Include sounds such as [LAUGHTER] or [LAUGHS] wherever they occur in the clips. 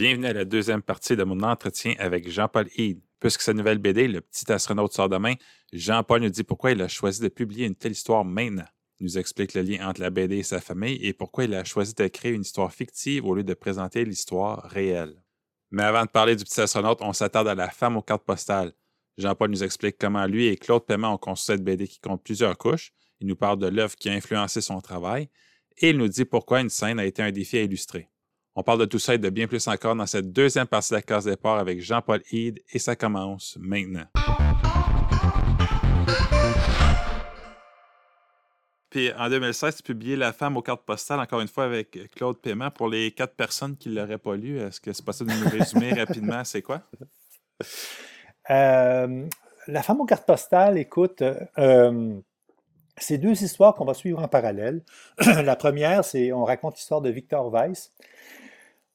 Bienvenue à la deuxième partie de mon entretien avec Jean-Paul Hyde. Puisque sa nouvelle BD, Le petit astronaute sort demain, Jean-Paul nous dit pourquoi il a choisi de publier une telle histoire maintenant. Il nous explique le lien entre la BD et sa famille et pourquoi il a choisi de créer une histoire fictive au lieu de présenter l'histoire réelle. Mais avant de parler du petit astronaute, on s'attarde à la femme aux cartes postales. Jean-Paul nous explique comment lui et Claude Paiement ont construit cette BD qui compte plusieurs couches. Il nous parle de l'œuvre qui a influencé son travail et il nous dit pourquoi une scène a été un défi à illustrer. On parle de tout ça et de bien plus encore dans cette deuxième partie de la case départ avec Jean-Paul Hyde et ça commence maintenant. Puis en 2016, tu publié La femme aux cartes postales, encore une fois avec Claude Paiement. Pour les quatre personnes qui ne l'auraient pas lu, est-ce que c'est possible de nous résumer [LAUGHS] rapidement? C'est quoi? Euh, la femme aux cartes postales, écoute, euh, c'est deux histoires qu'on va suivre en parallèle. [CLEARS THROAT] la première, c'est on raconte l'histoire de Victor Weiss.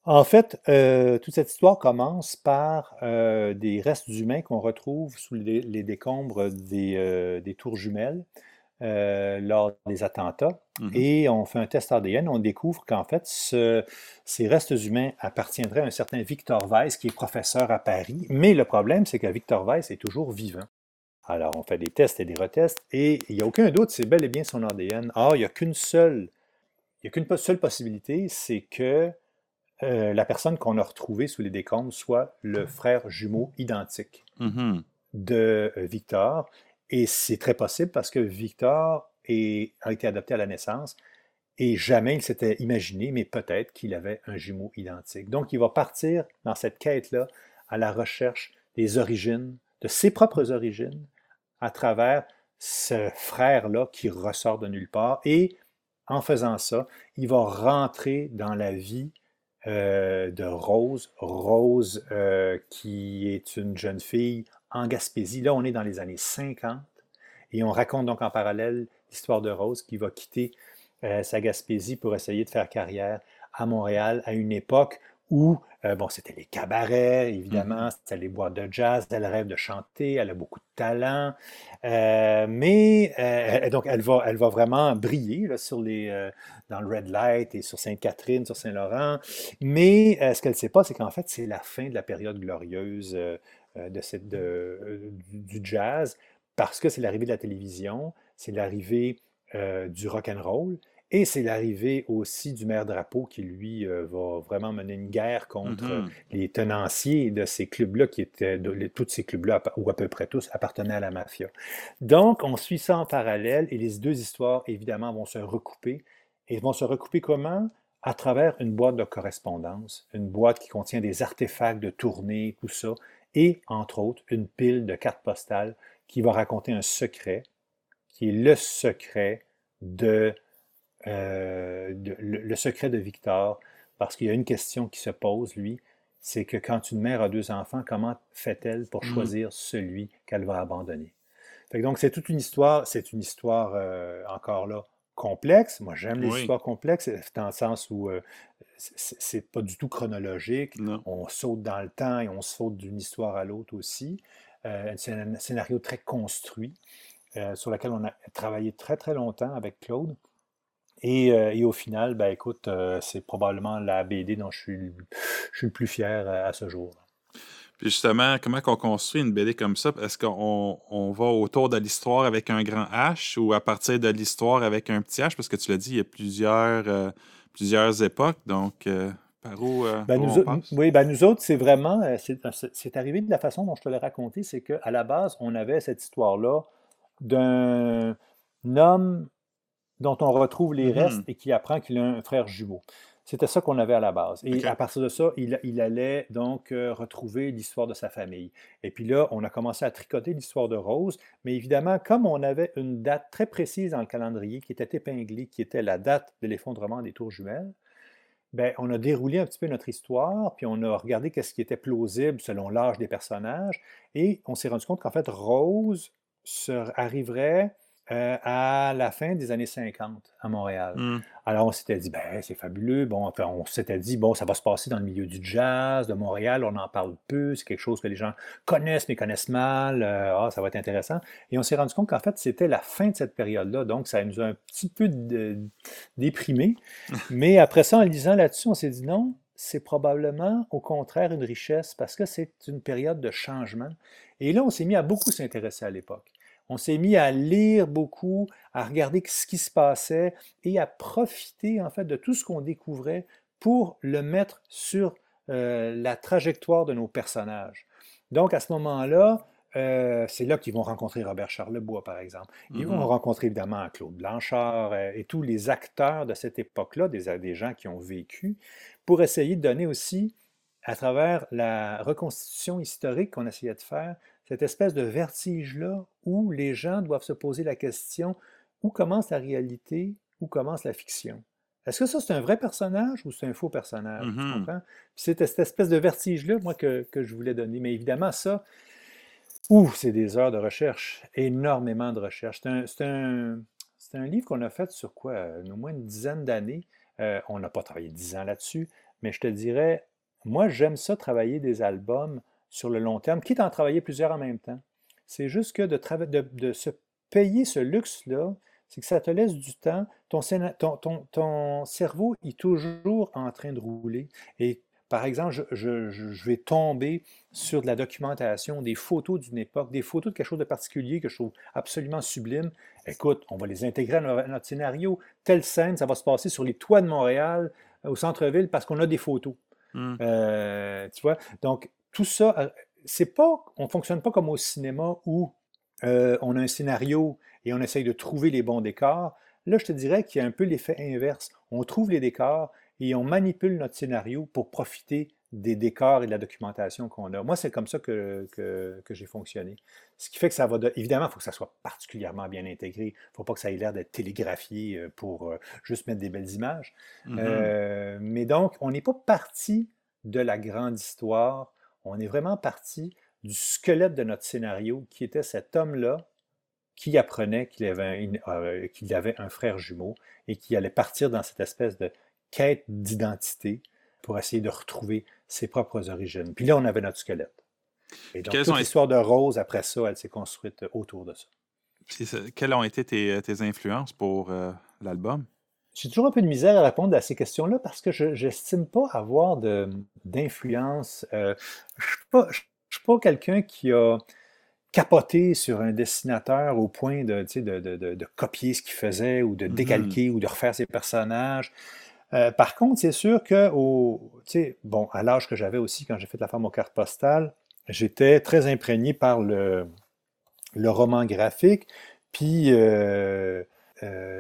En fait, euh, toute cette histoire commence par euh, des restes humains qu'on retrouve sous les, décombres des, euh, des, tours jumelles lors des attentats. Mmh Et on fait un test ADN, on découvre qu'en fait, ces restes humains appartiendraient à un certain Victor Weiss, qui est professeur à Paris. Mais le problème, c'est que Victor Weiss est toujours vivant. Alors, on fait des tests et des retests, et il n'y a aucun doute, c'est bel et bien son ADN. Or, il n'y a qu'une seule, il y a qu'une seule possibilité, c'est que euh, la personne qu'on a retrouvée sous les décombres soit le frère jumeau identique mm-hmm. de euh, Victor. Et c'est très possible parce que Victor a été adopté à la naissance et jamais il s'était imaginé, mais peut-être qu'il avait un jumeau identique. Donc, il va partir dans cette quête-là à la recherche des origines, de ses propres origines, à travers ce frère-là qui ressort de nulle part. Et en faisant ça, il va rentrer dans la vie euh, de Rose. Rose, euh, qui est une jeune fille en Gaspésie. Là, on est dans les années 50 et on raconte donc en parallèle l'histoire de Rose qui va quitter euh, sa Gaspésie pour essayer de faire carrière à Montréal à une époque où, bon, c'était les cabarets, évidemment, mm-hmm. c'était les boîtes de jazz, elle rêve de chanter, elle a beaucoup de talent, mais donc elle va, elle va vraiment briller là, sur les, dans le Red Light et sur Sainte-Catherine, sur Saint-Laurent. Mais euh, ce qu'elle ne sait pas, c'est qu'en fait, c'est la fin de la période glorieuse euh, euh, de cette, du jazz parce que c'est l'arrivée de la télévision, c'est l'arrivée du rock and roll. Et c'est l'arrivée aussi du maire Drapeau qui, lui, va vraiment mener une guerre contre Mm-hmm. les tenanciers de ces clubs-là, qui étaient, de, tous ces clubs-là, ou à peu près tous, appartenaient à la mafia. Donc, on suit ça en parallèle et les deux histoires, évidemment, vont se recouper et vont se recouper comment? À travers une boîte de correspondance, une boîte qui contient des artefacts de tournée, tout ça, et entre autres une pile de cartes postales qui va raconter un secret, qui est le secret de, euh, le, secret de Victor, parce qu'il y a une question qui se pose, lui, c'est que quand une mère a deux enfants, comment fait-elle pour mmh. choisir celui qu'elle va abandonner? donc, c'est toute une histoire, c'est une histoire euh, encore là complexe. Moi, j'aime les histoires complexes, dans le sens où euh, c'est pas du tout chronologique. On saute dans le temps et on saute d'une histoire à l'autre aussi. Euh, c'est un scénario très construit euh, sur lequel on a travaillé très très longtemps avec Claude. Et, au final, ben, écoute, c'est probablement la BD dont je suis, je suis le plus fier à ce jour. Puis justement, comment on construit une BD comme ça? Est-ce qu'on on va autour de l'histoire avec un grand H ou à partir de l'histoire avec un petit H? Parce que tu l'as dit, il y a plusieurs, euh, plusieurs époques. Donc, euh, par où, euh, ben, nous, on Oui, ben nous autres, c'est vraiment, c'est arrivé de la façon dont je te l'ai raconté, c'est qu'à la base, on avait cette histoire-là d'un homme dont on retrouve les mm-hmm. restes et qui apprend qu'il a un frère jumeau. C'était ça qu'on avait à la base. Et à partir de ça, il, allait donc euh, retrouver l'histoire de sa famille. Et puis là, on a commencé à tricoter l'histoire de Rose. Mais évidemment, comme on avait une date très précise dans le calendrier qui était épinglée, qui était la date de l'effondrement des tours jumelles, ben, on a déroulé un petit peu notre histoire, puis on a regardé qu'est-ce qui était plausible selon l'âge des personnages, et on s'est rendu compte qu'en fait, Rose arriverait euh, à la fin des années 50 à Montréal. Mmh. Alors, on s'était dit, ben, c'est fabuleux. Bon, enfin, on s'était dit, bon, ça va se passer dans le milieu du jazz, de Montréal, on en parle peu, c'est quelque chose que les gens connaissent, mais connaissent mal. Euh, ah, ça va être intéressant. Et on s'est rendu compte qu'en fait, c'était la fin de cette période-là. Donc, ça nous a un petit peu déprimé. [LAUGHS] mais après ça, en lisant là-dessus, on s'est dit, non, c'est probablement au contraire une richesse parce que c'est une période de changement. Et là, on s'est mis à beaucoup s'intéresser à l'époque. On s'est mis à lire beaucoup, à regarder ce qui se passait et à profiter en fait de tout ce qu'on découvrait pour le mettre sur euh, la trajectoire de nos personnages. Donc à ce moment-là, euh, c'est là qu'ils vont rencontrer Robert Charlebois, par exemple. Ils vont mm-hmm. rencontrer évidemment Claude Blanchard euh, et tous les acteurs de cette époque-là, des, des, gens qui ont vécu, pour essayer de donner aussi, à travers la reconstitution historique qu'on essayait de faire, cette espèce de vertige-là où les gens doivent se poser la question où commence la réalité, où commence la fiction? Est-ce que ça, c'est un vrai personnage ou c'est un faux personnage? Tu mm-hmm. comprends? C'est cette espèce de vertige-là, moi, que, que, je voulais donner. Mais évidemment, ça, ouh, c'est des heures de recherche, énormément de recherche. C'est un, un, un, livre qu'on a fait sur quoi? Au moins une dizaine d'années. Euh, on n'a pas travaillé dix ans là-dessus, mais je te dirais, moi, j'aime ça, travailler des albums sur le long terme, quitte à en travailler plusieurs en même temps. C'est juste que de, de, se payer ce luxe-là, c'est que ça te laisse du temps. Ton, ton, ton, cerveau est toujours en train de rouler. Et par exemple, je, vais tomber sur de la documentation, des photos d'une époque, des photos de quelque chose de particulier que je trouve absolument sublime. Écoute, on va les intégrer à notre scénario. Telle scène, ça va se passer sur les toits de Montréal, au centre-ville, parce qu'on a des photos. Mmh. Euh, tu vois? Donc, tout ça, euh, c'est pas, on ne fonctionne pas comme au cinéma où euh, on a un scénario et on essaye de trouver les bons décors. Là, je te dirais qu'il y a un peu l'effet inverse. On trouve les décors et on manipule notre scénario pour profiter des décors et de la documentation qu'on a. Moi, c'est comme ça que, que, j'ai fonctionné. Ce qui fait que ça va... Évidemment, il faut que ça soit particulièrement bien intégré. Il ne faut pas que ça ait l'air d'être télégraphié euh, pour juste mettre des belles images. Mm-hmm. mais donc, on n'est pas parti de la grande histoire on est vraiment parti du squelette de notre scénario, qui était cet homme-là qui apprenait qu'il avait, euh, avait, un frère jumeau et qui allait partir dans cette espèce de quête d'identité pour essayer de retrouver ses propres origines. Puis là, on avait notre squelette. Et donc, toute l'histoire de Rose, après ça, elle s'est construite autour de ça. Quelles ont été tes, influences pour euh, l'album? J'ai toujours un peu de misère à répondre à ces questions-là parce que je n'estime pas avoir d'influence. Euh, je ne suis pas, quelqu'un qui a capoté sur un dessinateur au point de, de, copier ce qu'il faisait ou de mm-hmm. décalquer ou de refaire ses personnages. Euh, par contre, c'est sûr que au, bon, à l'âge que j'avais aussi quand j'ai fait la femme aux cartes postales, j'étais très imprégné par le, le roman graphique. Puis euh,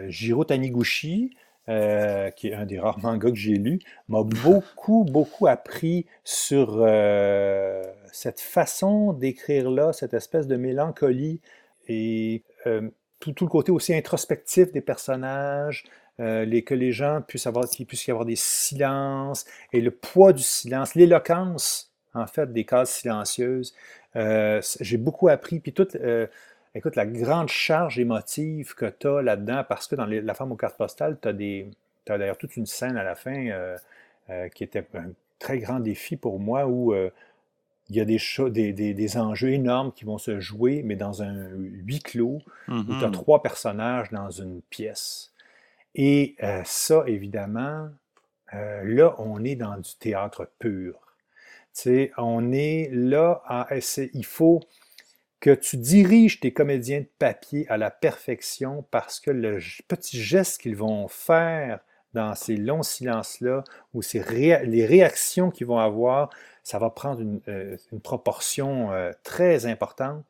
Jiro Taniguchi, euh, qui est un des rares mangas que j'ai lu, m'a beaucoup, beaucoup appris sur euh, cette façon d'écrire là, cette espèce de mélancolie et euh, tout, tout, le côté aussi introspectif des personnages, les, que les gens puissent avoir, qu'il y avoir des silences et le poids du silence, l'éloquence en fait des cases silencieuses. j'ai beaucoup appris, puis toute écoute, la grande charge émotive que tu as là-dedans, parce que dans La femme aux cartes postales, tu as, as d'ailleurs toute une scène à la fin euh, euh, qui était un très grand défi pour moi où euh, il y a des, des, des, enjeux énormes qui vont se jouer, mais dans un huis clos, où tu as mm-hmm. trois personnages dans une pièce. Et ça, évidemment, là, on est dans du théâtre pur. Tu sais, on est là à essayer. Il faut que tu diriges tes comédiens de papier à la perfection parce que le petit geste qu'ils vont faire dans ces longs silences-là, ou les réactions qu'ils vont avoir, ça va prendre une, euh, proportion euh, très importante.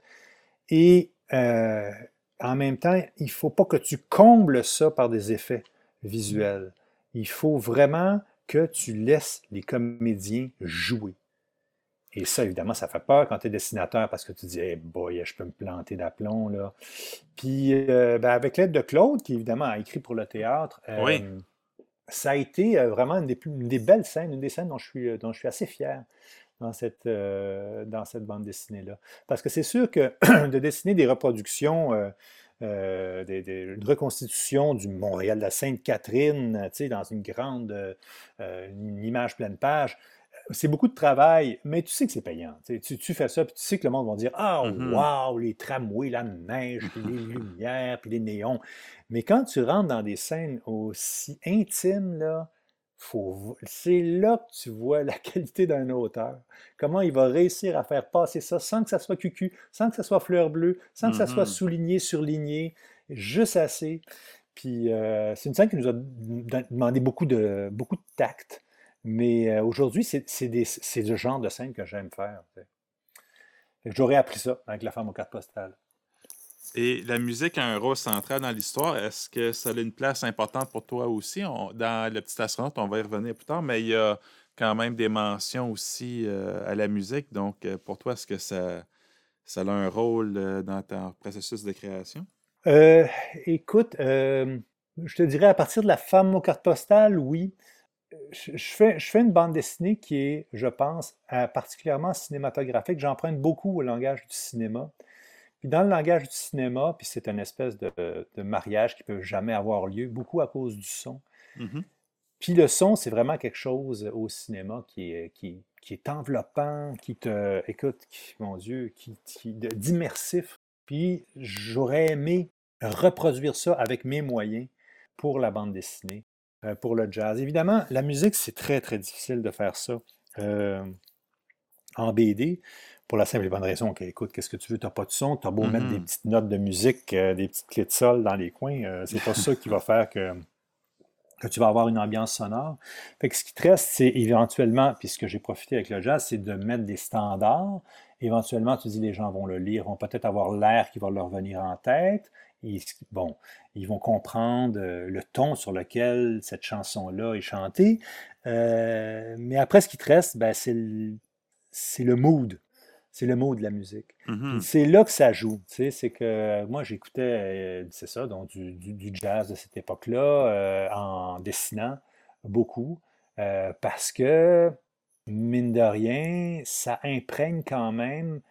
Et euh, en même temps, il ne faut pas que tu combles ça par des effets visuels. Il faut vraiment que tu laisses les comédiens jouer. Et ça, évidemment, ça fait peur quand tu es dessinateur parce que tu dis, hey boy, je peux me planter d'aplomb. Là. Puis, euh, ben, avec l'aide de Claude, qui évidemment a écrit pour le théâtre, euh, ça a été euh, vraiment une des, plus, des, belles scènes, une des scènes dont je suis, dont je suis assez fier dans cette, dans cette bande dessinée-là. Parce que c'est sûr que [CLEARS THROAT] de dessiner des reproductions, des, une reconstitution du Montréal de la Sainte-Catherine, dans une grande une image pleine page, c'est beaucoup de travail, mais tu sais que c'est payant. Tu, fais ça, puis tu sais que le monde va dire Ah, wow, les tramways, la neige, puis les [LAUGHS] lumières, puis les néons. Mais quand tu rentres dans des scènes aussi intimes, là, c'est là que tu vois la [LAUGHS] qualité d'un auteur. Comment il va réussir à faire passer ça sans que ça soit cucu, sans que ça soit fleur bleue, sans que ça soit mm-hmm. souligné, surligné, juste assez. Puis euh, c'est une scène qui nous a demandé beaucoup de, beaucoup de tact. Mais euh, aujourd'hui, c'est le genre de scène que j'aime faire. J'aurais appris ça avec la femme aux cartes postales. Et la musique a un rôle central dans l'histoire. Est-ce que ça a une place importante pour toi aussi? dans Le Petit Astronaute, on va y revenir plus tard, mais il y a quand même des mentions aussi euh, à la musique. Donc, euh, pour toi, est-ce que ça, ça a un rôle dans ton processus de création? écoute, je te dirais à partir de la femme aux cartes postales, oui je fais, je fais une bande dessinée qui est, je pense, particulièrement cinématographique. J'emprunte beaucoup au langage du cinéma. Puis dans le langage du cinéma, puis c'est une espèce de, mariage qui ne peut jamais avoir lieu, beaucoup à cause du son. Mm-hmm. Puis le son, c'est vraiment quelque chose au cinéma qui est, qui, est enveloppant, qui te, écoute, mon Dieu, qui, d'immersif. Puis j'aurais aimé reproduire ça avec mes moyens pour la bande dessinée. Euh, pour le jazz. Évidemment, la musique, c'est très, très difficile de faire ça euh, en BD, pour la simple et bonne raison qu'écoute, qu'est-ce que tu veux, tu n'as pas de son, tu as beau mettre des mm-hmm. petites notes de musique, euh, des petites clés de sol dans les coins, c'est pas ça qui va faire que, que tu vas avoir une ambiance sonore. Fait que ce qui te reste, c'est éventuellement, puis ce que j'ai profité avec le jazz, c'est de mettre des standards. Éventuellement, tu dis les gens vont le lire, vont peut-être avoir l'air qui va leur venir en tête. Ils, bon, ils vont comprendre euh, le ton sur lequel cette chanson-là est chantée. Euh, mais après, ce qui te reste, ben, c'est le, mood. C'est le mood de la musique. Mm-hmm. C'est là que ça joue. c'est que moi, j'écoutais, euh, c'est ça, donc du, jazz de cette époque-là, en dessinant beaucoup, parce que, mine de rien, ça imprègne quand même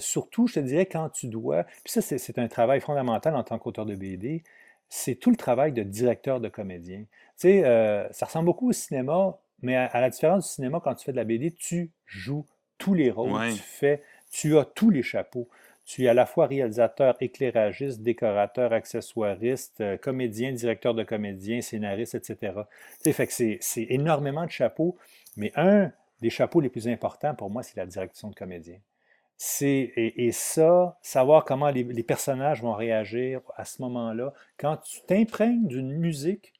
surtout, je te dirais, quand tu dois, puis ça, c'est un travail fondamental en tant qu'auteur de BD, c'est tout le travail de directeur de comédien. Tu sais, euh, ça ressemble beaucoup au cinéma, mais à, la différence du cinéma, quand tu fais de la BD, tu joues tous les rôles, tu fais, tu as tous les chapeaux. Tu es à la fois réalisateur, éclairagiste, décorateur, accessoiriste, euh, comédien, directeur de comédien, scénariste, etc. Tu sais, fait que c'est énormément de chapeaux, mais un des chapeaux les plus importants pour moi, c'est la direction de comédien. Et, ça, savoir comment les, personnages vont réagir à ce moment-là, quand tu t'imprègnes d'une musique,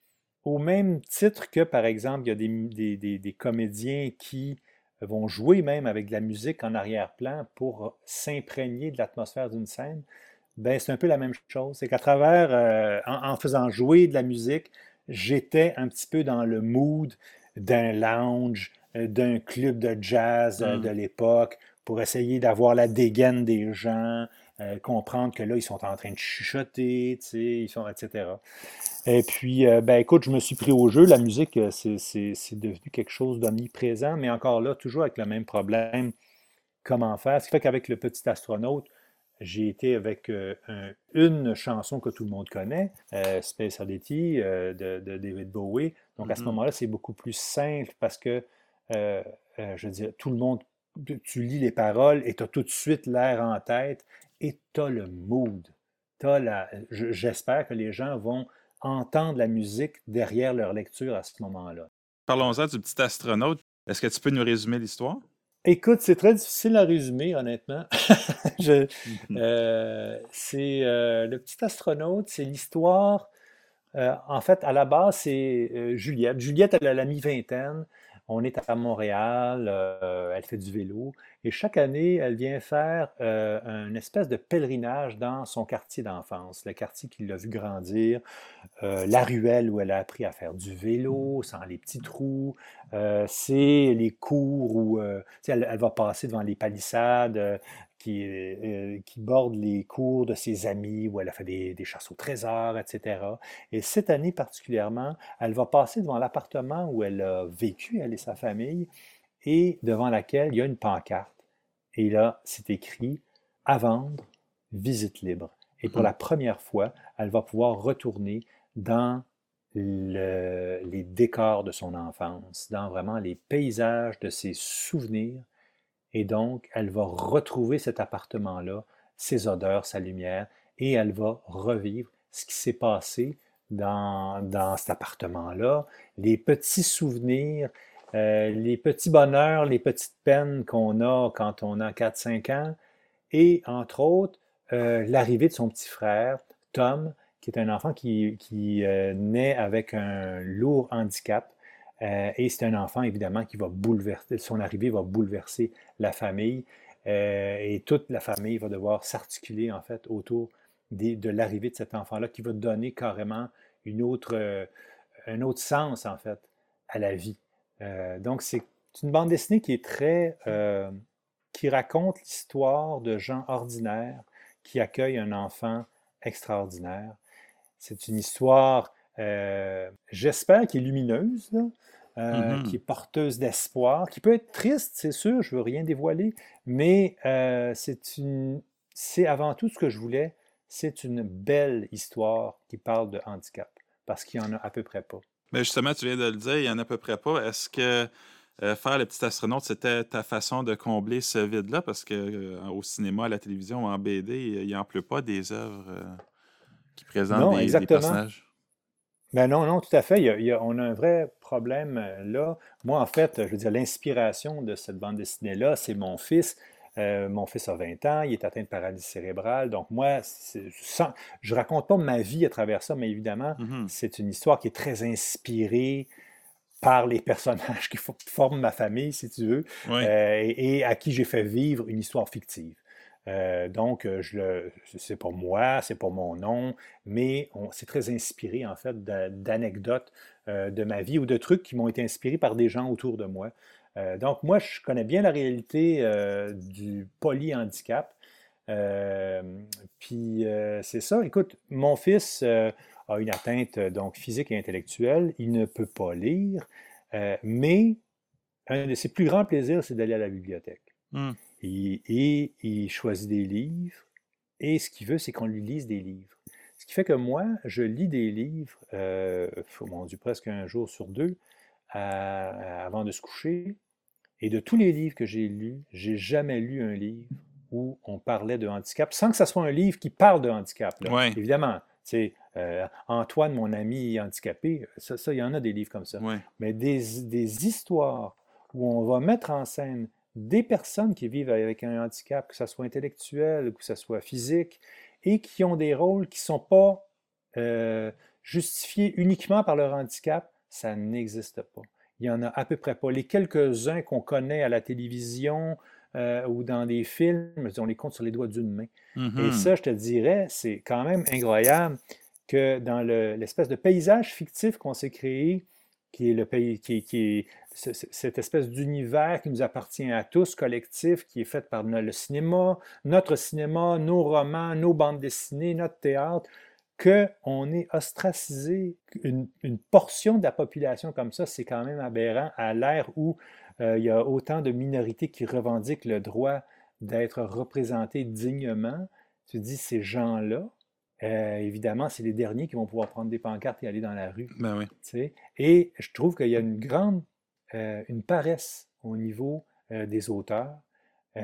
au même titre que, par exemple, il y a des, comédiens qui vont jouer même avec de la musique en arrière-plan pour s'imprégner de l'atmosphère d'une scène, ben c'est un peu la même chose. C'est qu'à travers, euh, en, faisant jouer de la musique, j'étais un petit peu dans le mood d'un lounge, euh, d'un club de jazz euh, de mmh. l'époque, pour essayer d'avoir la dégaine des gens, euh, comprendre que là, ils sont en train de chuchoter, ils sont, etc. Et puis, euh, ben écoute, je me suis pris au jeu. La musique, euh, c'est devenu quelque chose d'omniprésent, mais encore là, toujours avec le même problème. Comment faire? Ce qui fait qu'avec le petit astronaute, j'ai été avec une chanson que tout le monde connaît, Space Oddity de, David Bowie. Donc à ce mm-hmm. moment-là, c'est beaucoup plus simple parce que, je veux dire, tout le monde tu lis les paroles et tu as tout de suite l'air en tête et tu as le mood. J'espère que les gens vont entendre la musique derrière leur lecture à ce moment-là. Parlons-en du petit astronaute. Est-ce que tu peux nous résumer l'histoire? Écoute, c'est très difficile à résumer, honnêtement. [LAUGHS] Euh, c'est euh, le petit astronaute, c'est l'histoire. Euh, en fait, à la base, c'est Juliette. Juliette, elle a la mi-vingtaine. On est à Montréal, euh, elle fait du vélo et chaque année, elle vient faire euh, une espèce de pèlerinage dans son quartier d'enfance, le quartier qui l'a vu grandir, euh, la ruelle où elle a appris à faire du vélo sans les petits trous, c'est les cours où elle, va passer devant les palissades euh, qui, borde les cours de ses amis où elle a fait des, des chasses au trésor, etc. Et cette année particulièrement, elle va passer devant l'appartement où elle a vécu, elle et sa famille, et devant laquelle il y a une pancarte. Et là, c'est écrit à vendre, visite libre. Et pour mmh. la première fois, elle va pouvoir retourner dans les décors de son enfance, dans vraiment les paysages de ses souvenirs et donc, elle va retrouver cet appartement-là, ses odeurs, sa lumière, et elle va revivre ce qui s'est passé dans, dans cet appartement-là, les petits souvenirs, euh, les petits bonheurs, les petites peines qu'on a quand on a 4-5 ans, et entre autres, euh, l'arrivée de son petit frère, Tom, qui est un enfant qui, qui euh, naît avec un lourd handicap. Et c'est un enfant, évidemment, qui va bouleverser, son arrivée va bouleverser la famille. et toute la famille va devoir s'articuler, en fait, autour de l'arrivée de cet enfant-là, qui va donner carrément une autre, un autre sens, en fait, à la vie. Euh, donc, c'est une bande dessinée qui est très. Euh, qui raconte l'histoire de gens ordinaires qui accueillent un enfant extraordinaire. C'est une histoire, euh, j'espère, qui est lumineuse, mm-hmm. qui est porteuse d'espoir, qui peut être triste, c'est sûr, je ne veux rien dévoiler, mais c'est une, c'est avant tout ce que je voulais, c'est une belle histoire qui parle de handicap, parce qu'il n'y en a à peu près pas. Mais justement, tu viens de le dire, il n'y en a à peu près pas. Est-ce que euh, faire le petit astronaute, c'était ta façon de combler ce vide-là? Parce que euh, au cinéma, à la télévision, en BD, il n'y en pleut pas des œuvres euh, qui présentent des, des, personnages. Ben non, non, tout à fait. on a un vrai problème là. Moi, en fait, je veux dire, l'inspiration de cette bande dessinée-là, c'est mon fils. Euh, mon fils a 20 ans, il est atteint de paralysie cérébrale. Donc, moi, je ne raconte pas ma vie à travers ça, mais évidemment, mm-hmm. c'est une histoire qui est très inspirée par les personnages [LAUGHS] qui forment ma famille, si tu veux, euh, et, à qui j'ai fait vivre une histoire fictive. Euh, donc, je le, c'est pas moi, c'est pas mon nom, mais c'est très inspiré en fait d'anecdotes de ma vie ou de trucs qui m'ont été inspirés par des gens autour de moi. Euh, donc, moi, je connais bien la réalité euh, du polyhandicap. Euh, puis, c'est ça. Écoute, mon fils a une atteinte donc physique et intellectuelle. Il ne peut pas lire, mais un de ses plus grands plaisirs, c'est d'aller à la bibliothèque. Mmh. Et, il choisit des livres. Et ce qu'il veut, c'est qu'on lui lise des livres. Ce qui fait que moi, je lis des livres, oh mon Dieu, presque un jour sur deux, avant de se coucher. Et de tous les livres que j'ai lus, j'ai jamais lu un livre où on parlait de handicap, sans que ce soit un livre qui parle de handicap. Évidemment, c'est euh, Antoine, mon ami handicapé, ça, il y en a des livres comme ça. Mais des, des, histoires où on va mettre en scène des personnes qui vivent avec un handicap, que ce soit intellectuel, que ce soit physique, et qui ont des rôles qui ne sont pas euh, justifiés uniquement par leur handicap, ça n'existe pas il n'y en a à peu près pas. Les quelques-uns qu'on connaît à la télévision euh, ou dans des films, on les compte sur les doigts d'une main. Et mm-hmm. ça, je te dirais, c'est quand même incroyable que dans l'espèce de paysage fictif qu'on s'est créé, qui est le pays, qui, est cette espèce d'univers qui nous appartient à tous, collectif, qui est fait par le cinéma, notre cinéma, nos romans, nos bandes dessinées, notre théâtre, qu'on ait ostracisé une, portion de la population comme ça, c'est quand même aberrant à l'ère où euh, il y a autant de minorités qui revendiquent le droit d'être représentés dignement. Tu dis, ces gens-là, euh, évidemment, c'est les derniers qui vont pouvoir prendre des pancartes et aller dans la rue. Ben oui. Et je trouve qu'il y a une grande, euh, une paresse au niveau des auteurs. et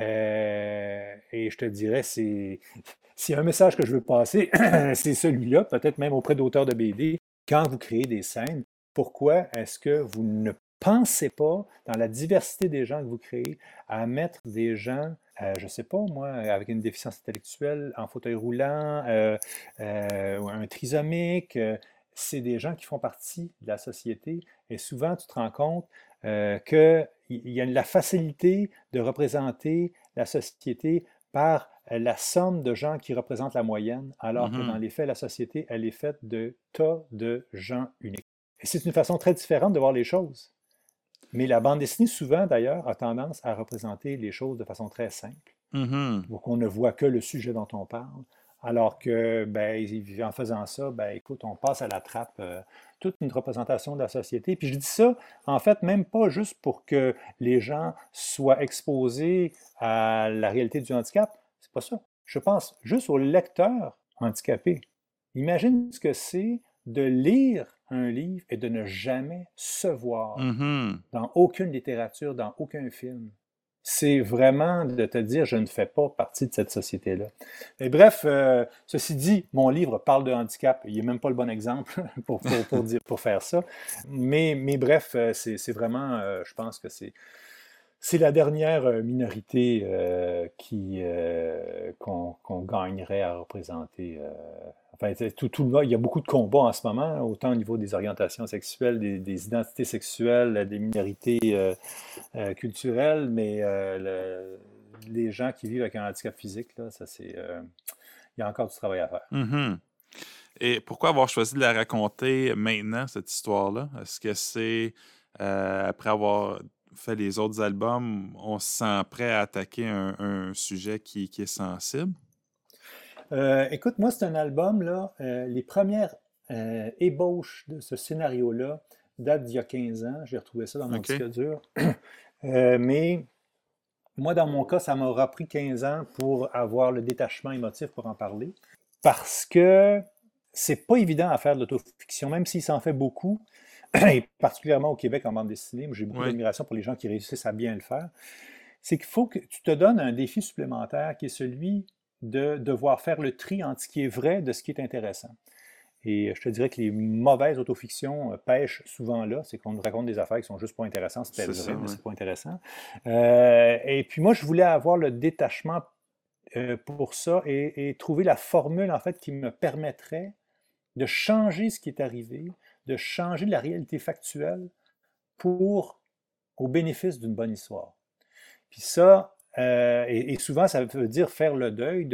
je te dirais, c'est [LAUGHS] s'il y a un message que je veux passer, [CLEARS THROAT] c'est celui-là, peut-être même auprès d'auteurs de BD, quand vous créez des scènes, pourquoi est-ce que vous ne pensez pas, dans la diversité des gens que vous créez, à mettre des gens, euh, je ne sais pas moi, avec une déficience intellectuelle, en fauteuil roulant, euh, euh, un trisomique, c'est des gens qui font partie de la société et souvent tu te rends compte qu'il y a la facilité de représenter la société par la somme de gens qui représentent la moyenne, alors que dans mm-hmm. les faits, la société, elle est faite de tas de gens uniques. Et c'est une façon très différente de voir les choses. Mais la bande dessinée, souvent d'ailleurs, a tendance à représenter les choses de façon très simple. Mm-hmm. Donc, on ne voit que le sujet dont on parle. Alors que, ben, en faisant ça, ben, écoute, on passe à la trappe euh, toute une représentation de la société. Puis je dis ça, en fait, même pas juste pour que les gens soient exposés à la réalité du handicap, c'est pas ça. Je pense juste aux lecteurs handicapés. Imagine ce que c'est de lire un livre et de ne jamais se voir mm-hmm. dans aucune littérature, dans aucun film. c'est vraiment de te dire je ne fais pas partie de cette société-là. Et bref, euh, ceci dit, mon livre parle de handicap. Il n'est même pas le bon exemple [LAUGHS] pour, pour, dire, pour faire ça. Mais, mais bref, euh, c'est vraiment, euh, je pense que c'est. C'est la dernière minorité qui qu'on gagnerait à représenter tout, tout, il y a beaucoup de combats en ce moment, autant au niveau des orientations sexuelles, des, identités sexuelles, des minorités euh, euh, culturelles, mais euh, les gens qui vivent avec un handicap physique, là, ça c'est, il y a encore du travail à faire. Mm-hmm. Et pourquoi avoir choisi de la raconter maintenant, cette histoire-là? Est-ce que c'est après avoir fait les autres albums, on se sent prêt à attaquer un, sujet qui est sensible? Euh, écoute, moi, c'est un album, là, euh, les premières euh, ébauches de ce scénario-là datent d'il y a 15 ans. J'ai retrouvé ça dans mon disque dur. [CLEARS THROAT] mais moi, dans mon cas, ça m'aura pris 15 ans pour avoir le détachement émotif pour en parler. Parce que c'est pas évident à faire de l'autofiction, même s'il s'en fait beaucoup, [CLEARS THROAT] et particulièrement au Québec en bande dessinée. J'ai beaucoup d'admiration pour les gens qui réussissent à bien le faire. C'est qu'il faut que tu te donnes un défi supplémentaire qui est celui de devoir faire le tri entre ce qui est vrai de ce qui est intéressant. Et je te dirais que les mauvaises autofictions euh, pêchent souvent là, c'est qu'on nous raconte des affaires qui sont juste pas intéressantes, c'est vrai, mais c'est pas intéressant. Euh, et puis moi, je voulais avoir le détachement euh, pour ça et, trouver la formule en fait qui me permettrait de changer ce qui est arrivé, de changer la réalité factuelle pour au bénéfice d'une bonne histoire. Puis ça, euh, et, souvent, ça veut dire faire le deuil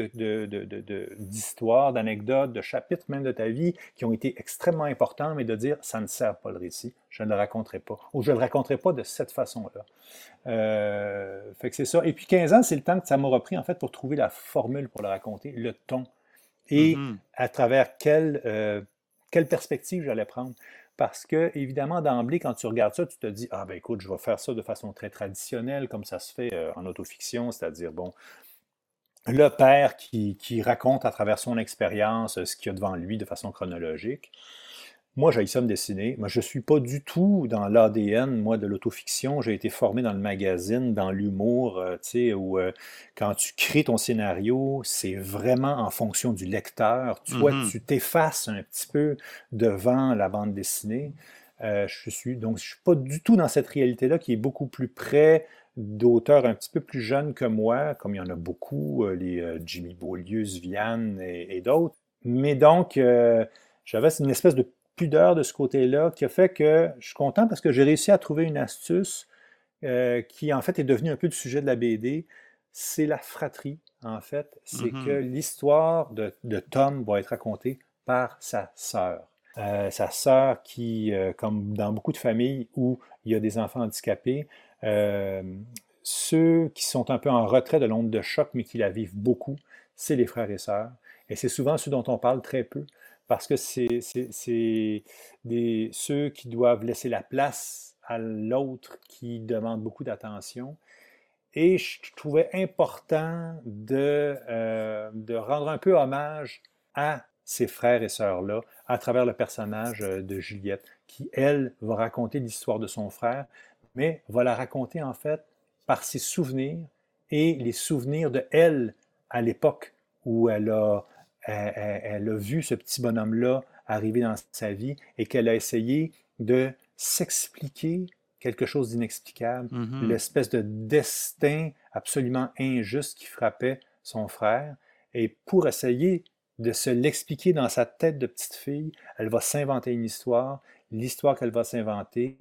d'histoires, de, d'anecdotes, de chapitres même de ta vie qui ont été extrêmement importants, mais de dire ça ne sert pas le récit, je ne le raconterai pas, ou je ne le raconterai pas de cette façon-là. Euh, fait que c'est ça. Et puis 15 ans, c'est le temps que ça m'a repris en fait pour trouver la formule pour le raconter, le ton, et mm-hmm. à travers quelle, euh, quelle perspective j'allais prendre. Parce que, évidemment, d'emblée, quand tu regardes ça, tu te dis Ah, ben écoute, je vais faire ça de façon très traditionnelle, comme ça se fait euh, en autofiction, c'est-à-dire, bon, le père qui, qui, raconte à travers son expérience ce qu'il y a devant lui de façon chronologique. Moi, j'ai ça me dessiner. Moi, je ne suis pas du tout dans l'ADN, moi, de l'autofiction. J'ai été formé dans le magazine, dans l'humour, euh, tu sais, où euh, quand tu crées ton scénario, c'est vraiment en fonction du lecteur. Toi, mm-hmm. tu t'effaces un petit peu devant la bande dessinée. Euh, je suis donc je suis pas du tout dans cette réalité-là qui est beaucoup plus près d'auteurs un petit peu plus jeunes que moi, comme il y en a beaucoup, les Jimmy Beaulieu, Vianne et, et d'autres. Mais donc, j'avais une espèce de pudeur de ce côté-là qui a fait que je suis content parce que j'ai réussi à trouver une astuce euh, qui, en fait, est devenue un peu le sujet de la BD. C'est la fratrie, en fait. C'est que mm-hmm. l'histoire de, Tom va être racontée par sa sœur. Euh, sa sœur qui, euh, comme dans beaucoup de familles où il y a des enfants handicapés, ceux qui sont un peu en retrait de l'onde de choc, mais qui la vivent beaucoup, c'est les frères et sœurs. Et c'est souvent ceux dont on parle très peu parce que c'est ceux qui doivent laisser la place à l'autre qui demande beaucoup d'attention. Et je trouvais important de, euh, de rendre un peu hommage à ces frères et sœurs-là à travers le personnage euh, de Juliette, qui, elle, va raconter l'histoire de son frère, mais va la raconter en fait par ses souvenirs et les souvenirs de elle à l'époque où elle a elle, a vu ce petit bonhomme-là arriver dans sa vie et qu'elle a essayé de s'expliquer quelque chose d'inexplicable, mm-hmm. l'espèce de destin absolument injuste qui frappait son frère. Et pour essayer de se l'expliquer dans sa tête de petite fille, elle va s'inventer une histoire. L'histoire qu'elle va s'inventer,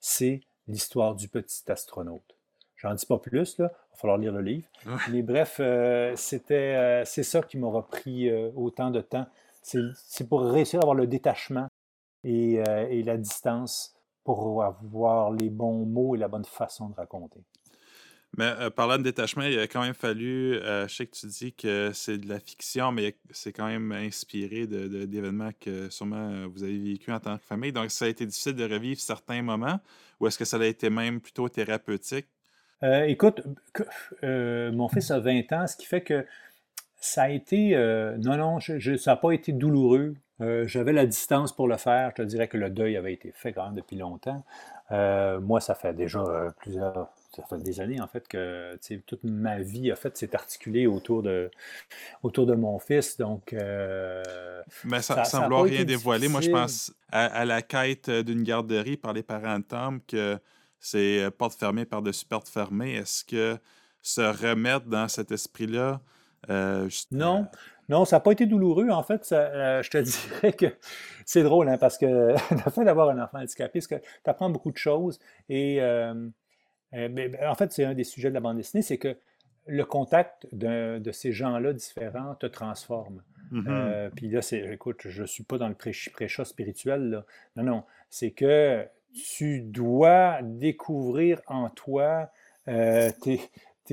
c'est l'histoire du petit astronaute. J'en dis pas plus, là. Il va falloir lire le livre. Mais bref, euh, c'était, euh, c'est ça qui m'aura pris euh, autant de temps. C'est, pour réussir à avoir le détachement et, et, la distance pour avoir les bons mots et la bonne façon de raconter. Mais parlant de détachement, il a quand même fallu, je sais que tu dis que c'est de la fiction, mais c'est quand même inspiré de, d'événements que sûrement vous avez vécu en tant que famille. Donc, ça a été difficile de revivre certains moments, ou est-ce que ça a été même plutôt thérapeutique? Euh, écoute, euh, mon fils a 20 ans, ce qui fait que ça a été. Euh, non, non, ça n'a pas été douloureux. J'avais la distance pour le faire. Je te dirais que le deuil avait été fait quand même depuis longtemps. moi, ça fait déjà plusieurs, ça fait des années, en fait, que toute ma vie, en fait, s'est articulée autour de, autour de mon fils. Donc. Mais ça ne semble rien dévoiler. Moi, je pense à, la quête d'une garderie par les parents de Tom, que c'est euh, porte fermée par-dessus porte fermée. Est-ce que se remettre dans cet esprit-là. Euh, non, non, ça n'a pas été douloureux. En fait, je te [LAUGHS] dirais que c'est drôle, hein, parce que [LAUGHS] le fait d'avoir un enfant handicapé, que tu apprends beaucoup de choses. Et euh, ben, en fait, c'est un des sujets de la bande dessinée, c'est que le contact de ces gens-là différents te transforme. Mm-hmm. Euh, puis là, c'est, écoute, je ne suis pas dans le pré-chat spirituel. Là. Non, non. C'est que tu dois découvrir en toi euh, tes,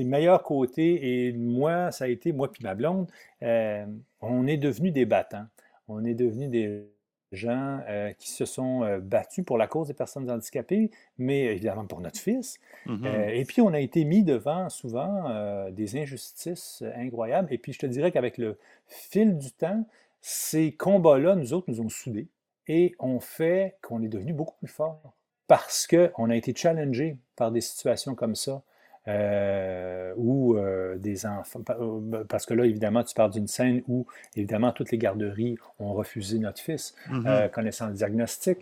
meilleurs côtés. Et moi, ça a été, moi puis ma blonde, on est devenus des battants. On est devenus des gens euh, qui se sont euh, battus pour la cause des personnes handicapées, mais évidemment pour notre fils. Mm-hmm. Euh, et puis, on a été mis devant souvent des injustices incroyables. Et puis, je te dirais qu'avec le fil du temps, ces combats-là, nous autres, nous ont soudés et ont fait qu'on est devenu beaucoup plus fort parce qu'on a été challengé par des situations comme ça. Euh, ou euh, des enfants. Euh, parce que là, évidemment, tu parles d'une scène où, évidemment, toutes les garderies ont refusé notre fils, mm-hmm. connaissant le diagnostic.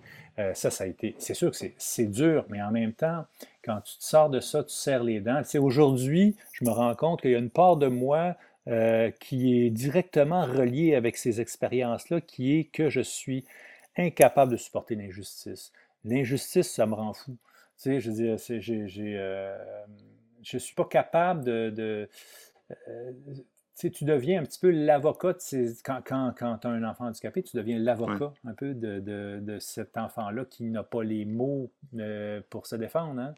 ça, ça a été. C'est sûr que c'est dur, mais en même temps, quand tu te sors de ça, tu serres les dents. Tu sais, aujourd'hui, je me rends compte qu'il y a une part de moi qui est directement reliée avec ces expériences-là, qui est que je suis incapable de supporter l'injustice. L'injustice, ça me rend fou. Tu sais, je veux dire, j'ai je ne suis pas capable de. Euh, tu deviens un petit peu l'avocat, quand, quand, quand tu as un enfant handicapé, tu deviens l'avocat un peu de, cet enfant-là qui n'a pas les mots euh, pour se défendre. Hein.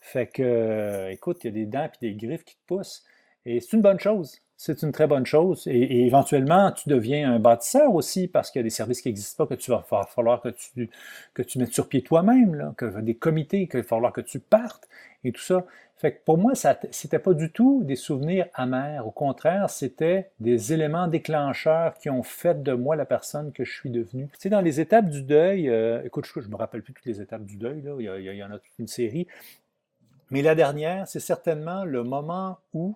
Fait que, euh, écoute, il y a des dents et des griffes qui te poussent. Et c'est une bonne chose. C'est une très bonne chose. Et, éventuellement, tu deviens un bâtisseur aussi parce qu'il y a des services qui n'existent pas que tu vas falloir que tu, que tu mettes sur pied toi-même, que des comités, qu'il va falloir que tu partes et tout ça. Fait que pour moi, ce n'était pas du tout des souvenirs amers. Au contraire, c'était des éléments déclencheurs qui ont fait de moi la personne que je suis devenue. Tu sais, dans les étapes du deuil, euh, écoute, je ne me rappelle plus toutes les étapes du deuil, là, il, y en a toute une série. Mais la dernière, c'est certainement le moment où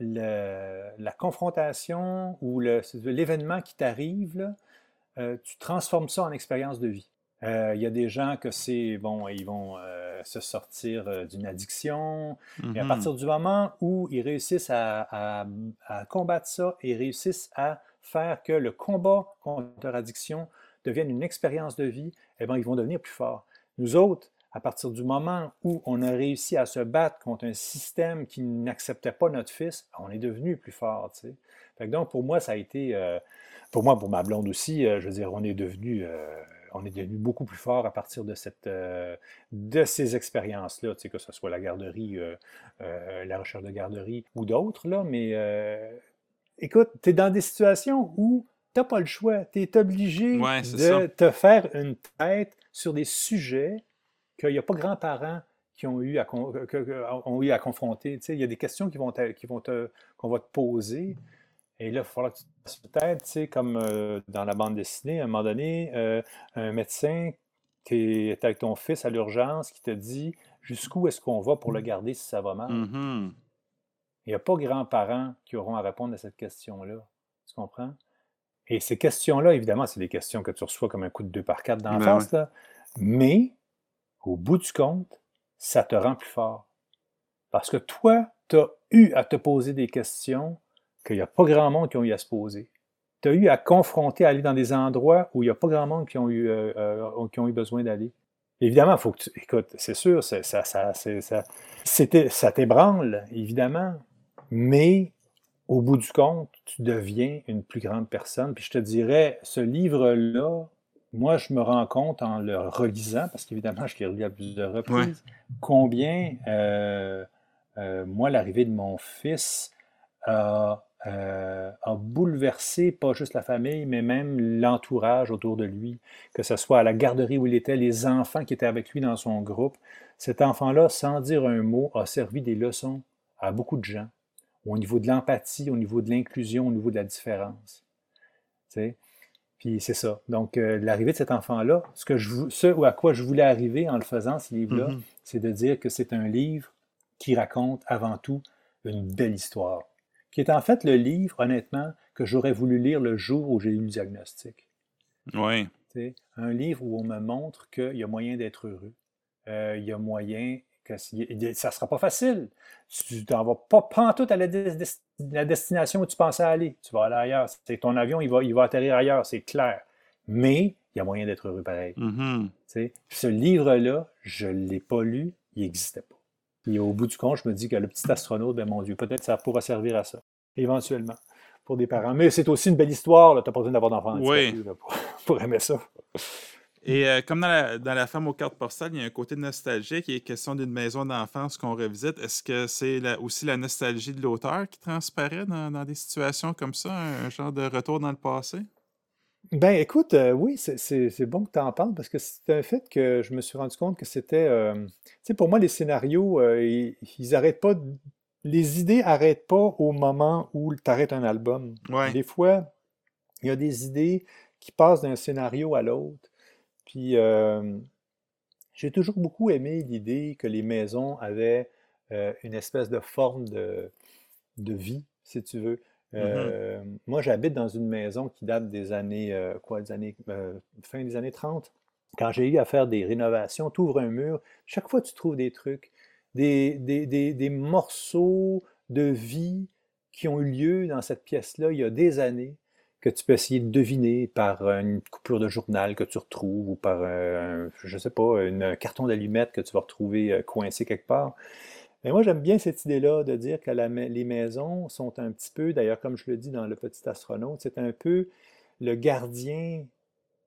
la confrontation ou l'événement qui t'arrive, euh, tu transformes ça en expérience de vie. Euh, il y a des gens que c'est, bon, ils vont euh, se sortir d'une addiction. Et à mm-hmm. partir du moment où ils réussissent à, combattre ça et réussissent à faire que le combat contre leur addiction devienne une expérience de vie, eh bien, ils vont devenir plus forts. Nous autres, à partir du moment où on a réussi à se battre contre un système qui n'acceptait pas notre fils, on est devenu plus fort. Tu donc, pour moi, ça a été, pour moi, pour ma blonde aussi, je veux dire, on est devenu on est devenu beaucoup plus fort à partir de, cette, euh, de ces expériences-là, tu sais, que ce soit la garderie, euh, euh, la recherche de garderie ou d'autres, là, mais écoute, tu es dans des situations où tu n'as pas le choix, tu es obligé de te faire une tête sur des sujets qu'il n'y a pas grands-parents qui ont eu à, ont eu à confronter. Tu sais, il y a des questions qui vont, qui vont te, qu'on va te poser. Et là, il va falloir que tu peut-être, tu sais, comme euh, dans la bande dessinée, à un moment donné, euh, un médecin qui est avec ton fils à l'urgence qui te dit jusqu'où est-ce qu'on va pour le garder si ça va mal? Mm-hmm. Il n'y a pas grands-parents qui auront à répondre à cette question-là. Tu comprends? Et ces questions-là, évidemment, c'est des questions que tu reçois comme un coup de deux par quatre dans la ben face. Mais, au bout du compte, ça te rend plus fort. Parce que toi, tu as eu à te poser des questions qu'il n'y a pas grand monde qui ont eu à se poser. Tu as eu à confronter, à aller dans des endroits où il n'y a pas grand monde qui ont eu, euh, euh, qui ont besoin d'aller. Évidemment, faut que tu. Écoute, c'est sûr, ça, ça, ça, ça t'ébranle, évidemment. Mais au bout du compte, tu deviens une plus grande personne. Puis je te dirais, ce livre-là, moi, je me rends compte en le relisant, parce qu'évidemment, [LAUGHS] je l'ai relu à plusieurs reprises, combien, euh, moi, l'arrivée de mon fils a euh, a bouleversé pas juste la famille, mais même l'entourage autour de lui, que ce soit à la garderie où il était, les enfants qui étaient avec lui dans son groupe. Cet enfant-là, sans dire un mot, a servi des leçons à beaucoup de gens, au niveau de l'empathie, au niveau de l'inclusion, au niveau de la différence. Puis c'est ça. Donc, euh, l'arrivée de cet enfant-là, ce, que je, ce à quoi je voulais arriver en le faisant, ce livre-là, mm-hmm. c'est de dire que c'est un livre qui raconte avant tout une belle histoire, qui est en fait le livre, honnêtement, que j'aurais voulu lire le jour où j'ai eu le diagnostic. Oui. Un livre où on me montre qu'il y a moyen d'être heureux. Euh, il y a moyen que ça ne sera pas facile. Tu n'en vas pas pantoute à la, la, destination où tu pensais aller. Tu vas aller ailleurs. C'est ton avion, il va, il va atterrir ailleurs, c'est clair. Mais il y a moyen d'être heureux pareil. Mm-hmm. Ce livre-là, je ne l'ai pas lu, il n'existait pas. Et au bout du compte, je me dis que le petit astronaute, ben mon Dieu, peut-être ça pourra servir à ça, éventuellement, pour des parents. Mais c'est aussi une belle histoire, tu n'as pas besoin d'avoir d'enfants oui. [LAUGHS] pour, aimer ça. Et euh, comme dans la, dans la, femme aux cartes postales, il y a un côté nostalgique. Est question d'une maison d'enfance qu'on revisite. Est-ce que c'est aussi la nostalgie de l'auteur qui transparaît dans, dans, des situations comme ça, un genre de retour dans le passé? Ben, écoute, euh, oui, c'est bon que tu en parles parce que c'est un fait que je me suis rendu compte que c'était. Euh, tu sais, pour moi, les scénarios, ils, ils pas. Les idées n'arrêtent pas au moment où tu arrêtes un album. Des fois, il y a des idées qui passent d'un scénario à l'autre. Puis, j'ai toujours beaucoup aimé l'idée que les maisons avaient une espèce de forme de, de vie, si tu veux. Mmh euh, moi, j'habite dans une maison qui date des années, quoi, des années, fin des années 30. Quand j'ai eu à faire des rénovations, tu ouvres un mur, chaque fois tu trouves des trucs, des, des, morceaux de vie qui ont eu lieu dans cette pièce-là il y a des années, que tu peux essayer de deviner par une coupure de journal que tu retrouves ou par, je ne sais pas, un carton d'allumettes que tu vas retrouver coincé quelque part. Mais moi, j'aime bien cette idée-là de dire que les maisons sont un petit peu, d'ailleurs, comme je le dis dans Le Petit Astronaute, c'est un peu le gardien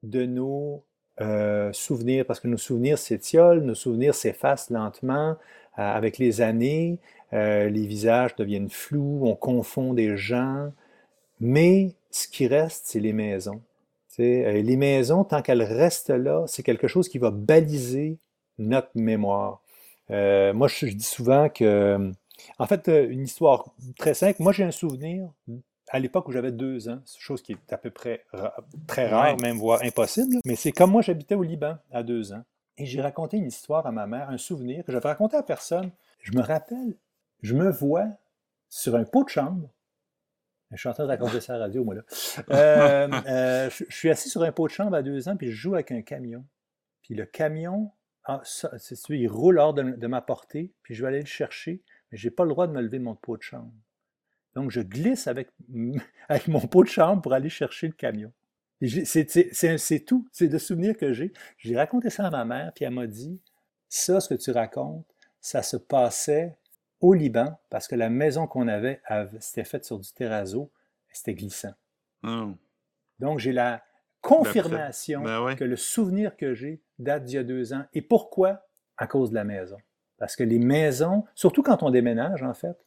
de nos euh, souvenirs, parce que nos souvenirs s'étiolent, nos souvenirs s'effacent lentement euh, avec les années, euh, les visages deviennent flous, on confond des gens, mais ce qui reste, c'est les maisons. les maisons, tant qu'elles restent là, c'est quelque chose qui va baliser notre mémoire. Euh, moi, je, dis souvent que, en fait, euh, une histoire très simple. Moi, j'ai un souvenir à l'époque où j'avais deux ans, chose qui est à peu près très rare, même voire impossible. Mais c'est comme moi, j'habitais au Liban à deux ans. Et j'ai raconté une histoire à ma mère, un souvenir que j'avais raconté à personne. Je me rappelle, je me vois sur un pot de chambre. Je suis en train de raconter ça à la radio, moi, là. [LAUGHS] Euh, je, je suis assis sur un pot de chambre à deux ans, puis je joue avec un camion. Puis le camion ah, ça, il roule hors de, ma portée, puis je vais aller le chercher, mais je n'ai pas le droit de me lever de mon pot de chambre. Donc, je glisse avec, [LAUGHS] avec mon pot de chambre pour aller chercher le camion. C'est tout, c'est le souvenir que j'ai. J'ai raconté ça à ma mère, puis elle m'a dit, ça, ce que tu racontes, ça se passait au Liban, parce que la maison qu'on avait, c'était faite sur du terrazzo, c'était glissant. Oh. Donc, j'ai la confirmation ben que le souvenir que j'ai date d'il y a deux ans. Et pourquoi? À cause de la maison. Parce que les maisons, surtout quand on déménage, en fait,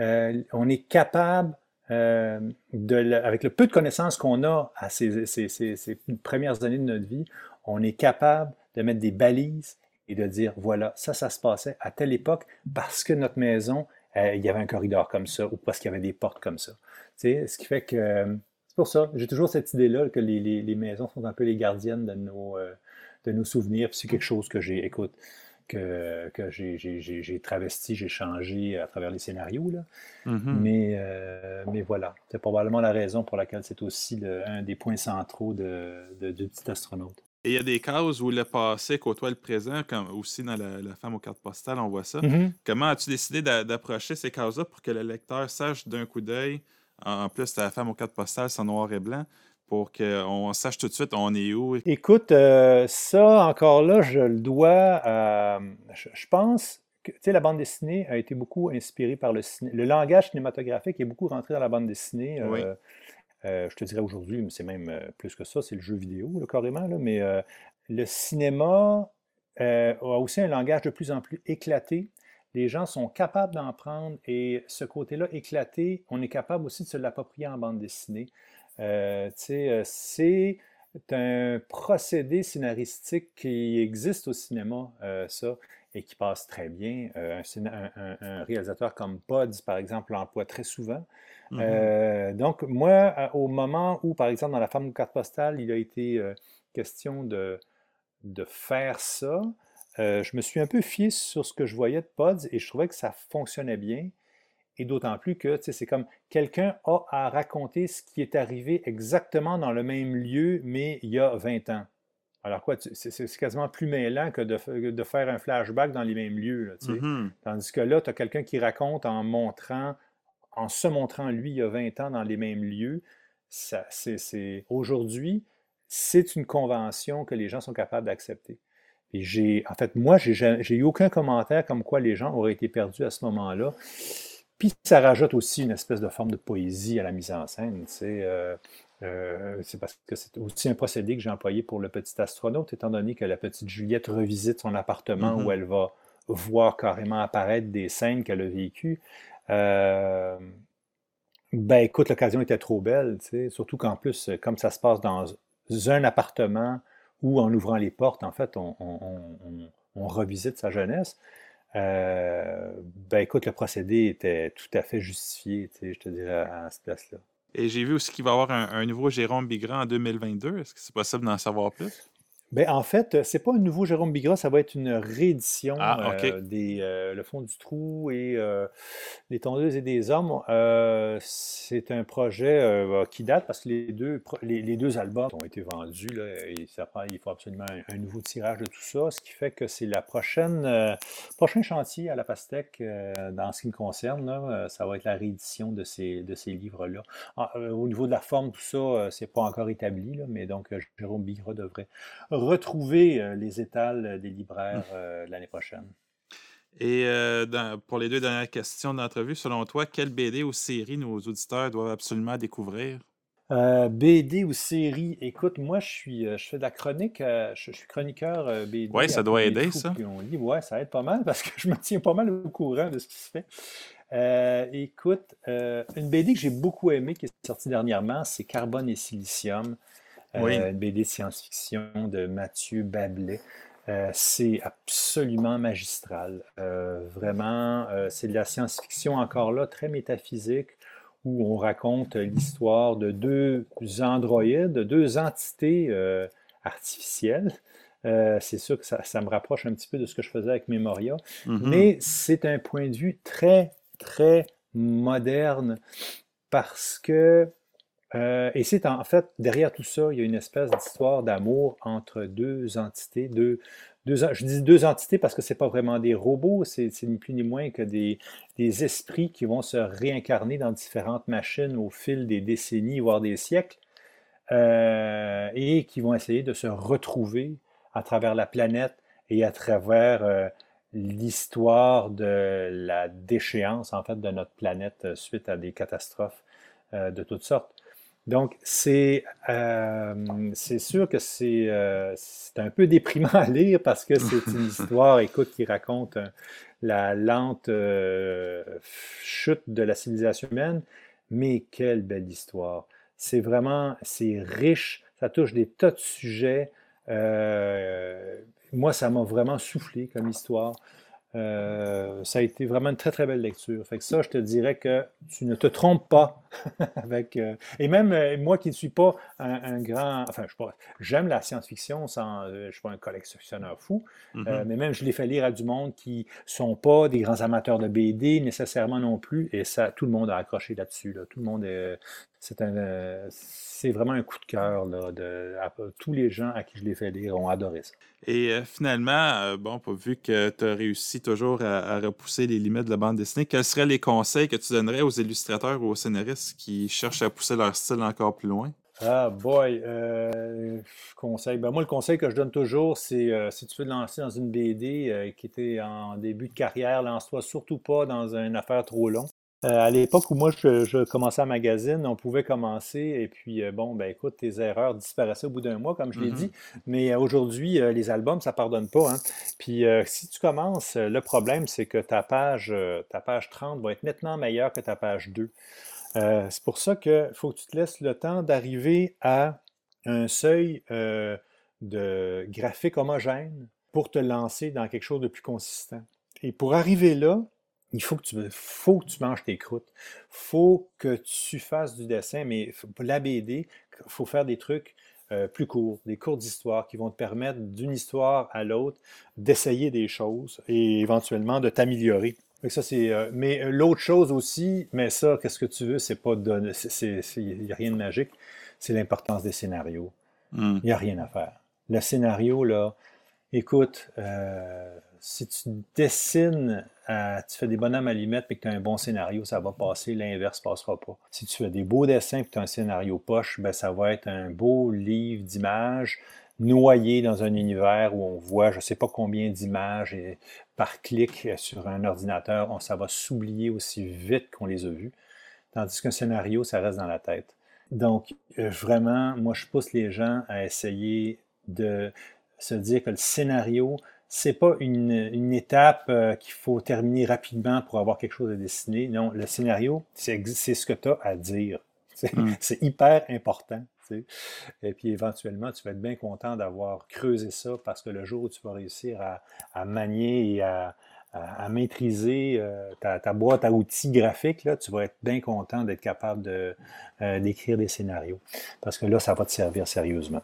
euh, on est capable, euh, de, avec le peu de connaissances qu'on a à ces, ces, premières années de notre vie, on est capable de mettre des balises et de dire, voilà, ça, ça se passait à telle époque parce que notre maison, euh, il y avait un corridor comme ça ou parce qu'il y avait des portes comme ça. Tu sais, ce qui fait que c'est pour ça, j'ai toujours cette idée-là que les, les, maisons sont un peu les gardiennes de nos, de nos souvenirs. c'est quelque chose que j'ai, écoute, que, que j'ai travesti, j'ai changé à travers les scénarios. Là. Mm-hmm. mais, euh, mais voilà, c'est probablement la raison pour laquelle c'est aussi un des points centraux de, de, Petit Astronaute. Et il y a des cases où le passé côtoie le présent, comme aussi dans la, femme aux cartes postales, on voit ça. Mm-hmm. Comment as-tu décidé d'approcher ces cases-là pour que le lecteur sache d'un coup d'œil, en plus, la femme aux cartes postales, c'est en noir et blanc, pour qu'on sache tout de suite on est où? Écoute, euh, ça, encore là, je le dois à. Je, pense que la bande dessinée a été beaucoup inspirée par le cinéma. Le langage cinématographique est beaucoup rentré dans la bande dessinée. Euh, euh, je te dirais aujourd'hui, mais c'est même plus que ça, c'est le jeu vidéo, carrément. Là, mais le cinéma a aussi un langage de plus en plus éclaté. Les gens sont capables d'en prendre et ce côté-là éclaté, on est capable aussi de se l'approprier en bande dessinée. Euh, euh, c'est un procédé scénaristique qui existe au cinéma, euh, ça, et qui passe très bien. un, réalisateur comme Pods, par exemple, l'emploie très souvent. Mm-hmm. donc, moi, au moment où, par exemple, dans La femme aux cartes postales, il a été question de, de faire ça, euh, je me suis un peu fié sur ce que je voyais de Pods et je trouvais que ça fonctionnait bien. Et d'autant plus que c'est comme quelqu'un a à raconter ce qui est arrivé exactement dans le même lieu, mais il y a 20 ans. Alors quoi, c'est quasiment plus mêlant que de, faire un flashback dans les mêmes lieux. Mm-hmm. Tandis que là, tu as quelqu'un qui raconte en montrant, en se montrant lui il y a 20 ans dans les mêmes lieux. C'est Aujourd'hui, c'est une convention que les gens sont capables d'accepter. Et j'ai, en fait, moi, j'ai eu aucun commentaire comme quoi les gens auraient été perdus à ce moment-là. Puis ça rajoute aussi une espèce de forme de poésie à la mise en scène. Euh, euh, c'est parce que c'est aussi un procédé que j'ai employé pour le petit astronaute, étant donné que la petite Juliette revisite son appartement où mm-hmm. elle va voir carrément apparaître des scènes qu'elle a vécues. Euh, ben écoute, l'occasion était trop belle, surtout qu'en plus, comme ça se passe dans un appartement où en ouvrant les portes, en fait, on, revisite sa jeunesse. Euh, ben écoute, le procédé était tout à fait justifié, je te dirais, à, cette place-là. Et j'ai vu aussi qu'il va y avoir un, un nouveau Jérôme Bigrand en 2022. Est-ce que c'est possible d'en savoir plus? Ben, en fait, c'est pas un nouveau Jérôme Bigra, ça va être une réédition ah, euh, des euh, Le fond du trou et euh, Les tondeuses et des hommes. c'est un projet qui date parce que les deux, les, deux albums ont été vendus là, et ça il faut absolument un, nouveau tirage de tout ça, ce qui fait que c'est la prochaine prochain chantier à la Pastèque dans ce qui me concerne. Là, ça va être la réédition de ces, de ces livres-là. Ah, au niveau de la forme, tout ça, c'est pas encore établi, là, mais donc Jérôme Bigra devrait retrouver euh, les étals des libraires mmh. euh, l'année prochaine. Et euh, pour les deux dernières questions d'entrevue, selon toi, quelle BD ou série nos auditeurs doivent absolument découvrir? BD ou série, écoute, moi je suis, je fais de la chronique, je, suis chroniqueur BD. Oui, ça doit aider ça. Oui, ça aide pas mal [LAUGHS] parce que je me tiens pas mal au courant de ce qui se fait. écoute, une BD que j'ai beaucoup aimée qui est sortie dernièrement, c'est Carbone et Silicium. Euh, une BD science-fiction de Mathieu Bablet. Euh, c'est absolument magistral. Euh, vraiment, c'est de la science-fiction encore là, très métaphysique, où on raconte l'histoire de deux androïdes, deux entités artificielles. c'est sûr que ça, me rapproche un petit peu de ce que je faisais avec Memoria, mm-hmm. mais c'est un point de vue très, très moderne parce que euh, et c'est en fait, derrière tout ça, il y a une espèce d'histoire d'amour entre deux entités, deux, je dis deux entités parce que ce n'est pas vraiment des robots, c'est ni plus ni moins que des, des, esprits qui vont se réincarner dans différentes machines au fil des décennies, voire des siècles, euh, et qui vont essayer de se retrouver à travers la planète et à travers euh, l'histoire de la déchéance, en fait, de notre planète suite à des catastrophes de toutes sortes. Donc, c'est euh, sûr que euh, c'est un peu déprimant à lire parce que c'est une [LAUGHS] histoire, écoute, qui raconte euh, la lente euh, chute de la civilisation humaine, mais quelle belle histoire. C'est vraiment, c'est riche, ça touche des tas de sujets. moi, ça m'a vraiment soufflé comme histoire. Euh, ça a été vraiment une très très belle lecture. Fait que ça, je te dirais que tu ne te trompes pas [LAUGHS] avec. Euh, et même euh, moi qui ne suis pas un, grand. Enfin, je j'aime la science-fiction sans. je ne suis pas un collectionneur fou, mm-hmm. mais même je l'ai fait lire à du monde qui ne sont pas des grands amateurs de BD nécessairement non plus. Et ça, tout le monde a accroché là-dessus. Tout le monde est. C'est un c'est vraiment un coup de cœur. De, tous les gens à qui je l'ai fait lire ont adoré ça. Et euh, finalement, euh, bon, vu que tu as réussi toujours à, repousser les limites de la bande dessinée, quels seraient les conseils que tu donnerais aux illustrateurs ou aux scénaristes qui cherchent à pousser leur style encore plus loin? Ah boy, euh, conseil. Ben, moi, le conseil que je donne toujours, c'est si tu veux te lancer dans une BD qui était en début de carrière, lance-toi surtout pas dans une affaire trop longue. Euh, à l'époque où moi je, commençais à magazine, on pouvait commencer et puis euh, bon, ben écoute, tes erreurs disparaissaient au bout d'un mois, comme je l'ai mm-hmm. dit. Mais euh, aujourd'hui, les albums, ça pardonne pas. Hein. Puis si tu commences, le problème, c'est que ta page, ta page 30 va être nettement meilleure que ta page 2. c'est pour ça qu'il faut que tu te laisses le temps d'arriver à un seuil de graphique homogène pour te lancer dans quelque chose de plus consistant. Et pour arriver là, il faut que tu, faut que tu manges tes croûtes. faut que tu fasses du dessin, mais pour la BD, il faut faire des trucs euh, plus courts, des courtes histoires qui vont te permettre d'une histoire à l'autre d'essayer des choses et éventuellement de t'améliorer. Ça, c'est, euh, mais l'autre chose aussi, mais ça, qu'est-ce que tu veux, c'est pas de, il n'y a rien de magique, c'est l'importance des scénarios. Hmm. Il n'y a rien à faire. Le scénario, là, écoute, euh, si tu dessines, tu fais des bonhommes à limite et que tu as un bon scénario, ça va passer, l'inverse ne passera pas. Si tu fais des beaux dessins et que tu as un scénario poche, ben, ça va être un beau livre d'images noyé dans un univers où on voit je ne sais pas combien d'images par clic sur un ordinateur, ça va s'oublier aussi vite qu'on les a vus. Tandis qu'un scénario, ça reste dans la tête. Donc, euh, vraiment, moi, je pousse les gens à essayer de se dire que le scénario, c'est pas une, étape euh, qu'il faut terminer rapidement pour avoir quelque chose à dessiner. Non, le scénario, c'est ce que tu as à dire. [LAUGHS] Hmm. C'est hyper important. Et puis éventuellement, tu vas être bien content d'avoir creusé ça parce que le jour où tu vas réussir à, manier et à, maîtriser euh, ta, boîte à outils graphique, là, tu vas être bien content d'être capable euh, d'écrire des scénarios. Parce que là, ça va te servir sérieusement.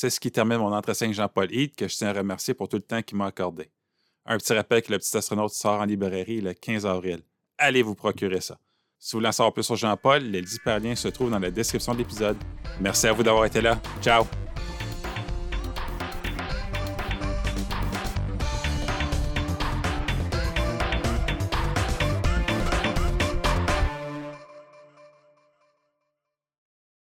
C'est ce qui termine mon entretien avec Jean-Paul Heath, que je tiens à remercier pour tout le temps qu'il m'a accordé. Un petit rappel que le petit astronaute sort en librairie le 15 avril. Allez vous procurer ça. Si vous voulez en savoir plus sur Jean-Paul, les 10 liens se trouvent dans la description de l'épisode. Merci à vous d'avoir été là. Ciao!